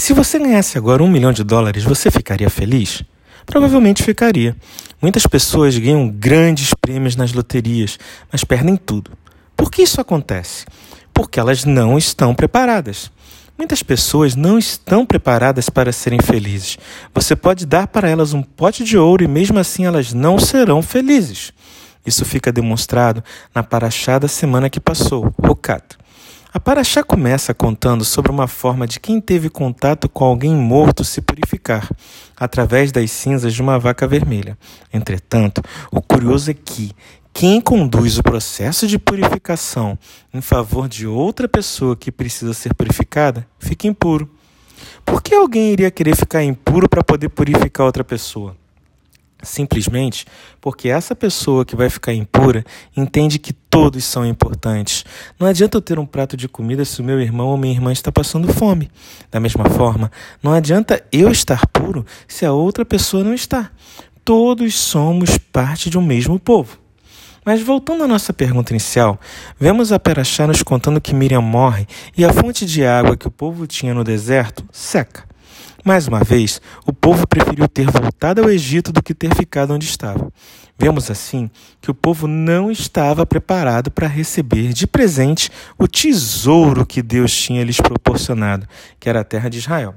Se você ganhasse agora um milhão de dólares, você ficaria feliz? Provavelmente ficaria. Muitas pessoas ganham grandes prêmios nas loterias, mas perdem tudo. Por que isso acontece? Porque elas não estão preparadas. Muitas pessoas não estão preparadas para serem felizes. Você pode dar para elas um pote de ouro e mesmo assim elas não serão felizes. Isso fica demonstrado na paraxá da semana que passou, Rokat. A paraxá começa contando sobre uma forma de quem teve contato com alguém morto se purificar, através das cinzas de uma vaca vermelha. Entretanto, o curioso é que quem conduz o processo de purificação em favor de outra pessoa que precisa ser purificada fica impuro. Por que alguém iria querer ficar impuro para poder purificar outra pessoa? Simplesmente porque essa pessoa que vai ficar impura entende que todos são importantes. Não adianta eu ter um prato de comida se o meu irmão ou minha irmã está passando fome. Da mesma forma, não adianta eu estar puro se a outra pessoa não está. Todos somos parte de um mesmo povo. Mas voltando à nossa pergunta inicial, vemos a Perachá nos contando que Miriam morre e a fonte de água que o povo tinha no deserto seca. Mais uma vez, o povo preferiu ter voltado ao Egito do que ter ficado onde estava. Vemos assim que o povo não estava preparado para receber de presente o tesouro que Deus tinha lhes proporcionado, que era a terra de Israel.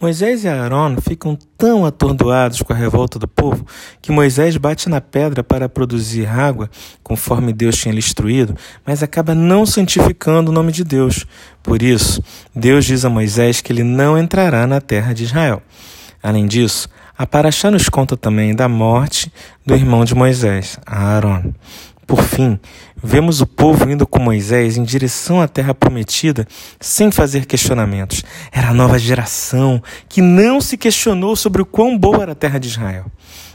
Moisés e Aaron ficam tão atordoados com a revolta do povo que Moisés bate na pedra para produzir água, conforme Deus tinha lhe instruído, mas acaba não santificando o nome de Deus. Por isso, Deus diz a Moisés que ele não entrará na terra de Israel. Além disso, a Paraxá nos conta também da morte do irmão de Moisés, Aaron. Por fim, vemos o povo indo com Moisés em direção à terra prometida sem fazer questionamentos. Era a nova geração que não se questionou sobre o quão boa era a terra de Israel.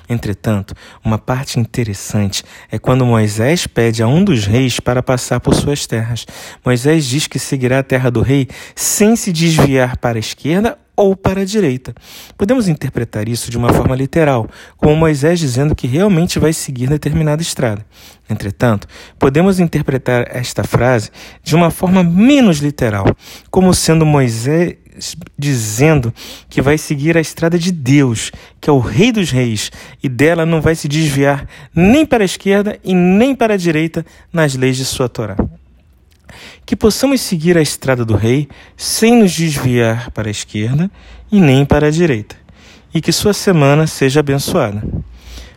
Entretanto, uma parte interessante é quando Moisés pede a um dos reis para passar por suas terras. Moisés diz que seguirá a terra do rei sem se desviar para a esquerda ou para a direita. Podemos interpretar isso de uma forma literal, como Moisés dizendo que realmente vai seguir determinada estrada. Entretanto, podemos interpretar esta frase de uma forma menos literal, como sendo Moisés dizendo que vai seguir a estrada de Deus, que é o Rei dos Reis, e dela não vai se desviar nem para a esquerda e nem para a direita nas leis de sua Torá que possamos seguir a estrada do Rei sem nos desviar para a esquerda e nem para a direita, e que sua semana seja abençoada.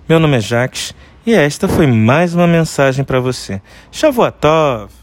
Meu nome é Jacques e esta foi mais uma mensagem para você. Shavuot Tov!